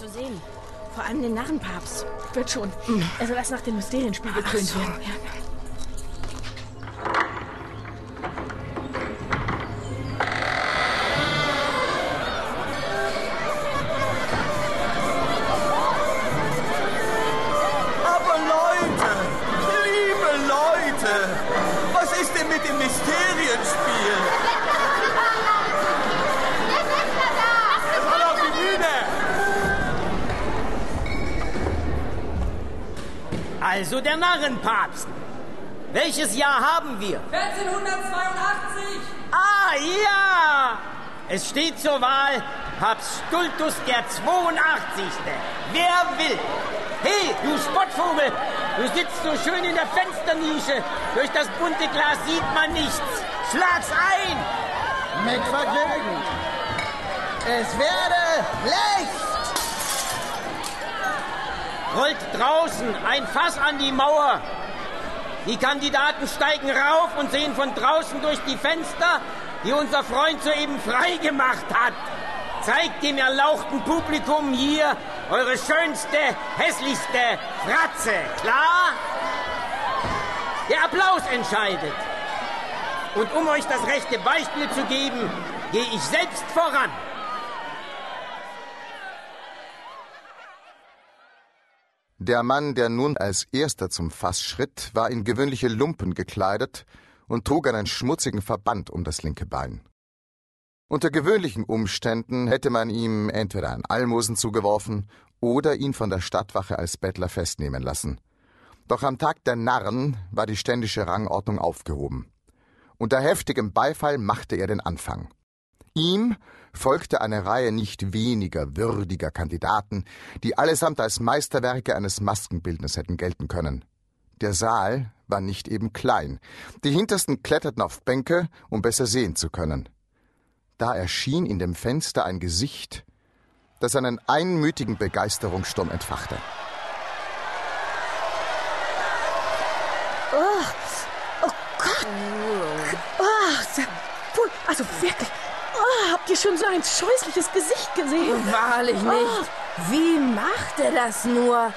zu sehen. Vor allem den Narrenpapst. Wird schon. Er soll erst nach dem Mysterienspiel gekrönt so, werden. ja. Aber Leute, liebe Leute, was ist denn mit dem Mysterienspiel? Also der Narrenpapst. Welches Jahr haben wir? 1482! Ah, ja! Es steht zur Wahl Papst Stultus der 82. Wer will? Hey, du Spottvogel! Du sitzt so schön in der Fensternische. Durch das bunte Glas sieht man nichts. Schlag's ein! Mit Vergnügen. Es werde Licht. Rollt draußen ein Fass an die Mauer. Die Kandidaten steigen rauf und sehen von draußen durch die Fenster, die unser Freund soeben freigemacht hat. Zeigt dem erlauchten Publikum hier eure schönste, hässlichste Fratze. Klar? Der Applaus entscheidet. Und um euch das rechte Beispiel zu geben, gehe ich selbst voran. Der Mann, der nun als erster zum Fass schritt, war in gewöhnliche Lumpen gekleidet und trug einen schmutzigen Verband um das linke Bein. Unter gewöhnlichen Umständen hätte man ihm entweder ein Almosen zugeworfen oder ihn von der Stadtwache als Bettler festnehmen lassen. Doch am Tag der Narren war die ständische Rangordnung aufgehoben. Unter heftigem Beifall machte er den Anfang. Ihm folgte eine Reihe nicht weniger würdiger Kandidaten, die allesamt als Meisterwerke eines Maskenbildners hätten gelten können. Der Saal war nicht eben klein. Die hintersten kletterten auf Bänke, um besser sehen zu können. Da erschien in dem Fenster ein Gesicht, das einen einmütigen Begeisterungssturm entfachte. Oh, oh Gott. Oh, also wirklich. Oh, habt ihr schon so ein scheußliches Gesicht gesehen? Wahrlich nicht. Wie macht er das nur?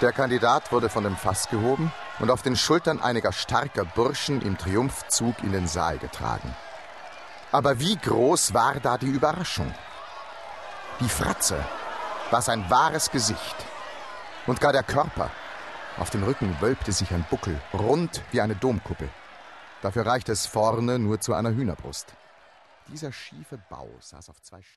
Der Kandidat wurde von dem Fass gehoben und auf den Schultern einiger starker Burschen im Triumphzug in den Saal getragen. Aber wie groß war da die Überraschung? Die Fratze war sein wahres Gesicht. Und gar der Körper. Auf dem Rücken wölbte sich ein Buckel, rund wie eine Domkuppel. Dafür reichte es vorne nur zu einer Hühnerbrust. Dieser schiefe Bau saß auf zwei Stöcken.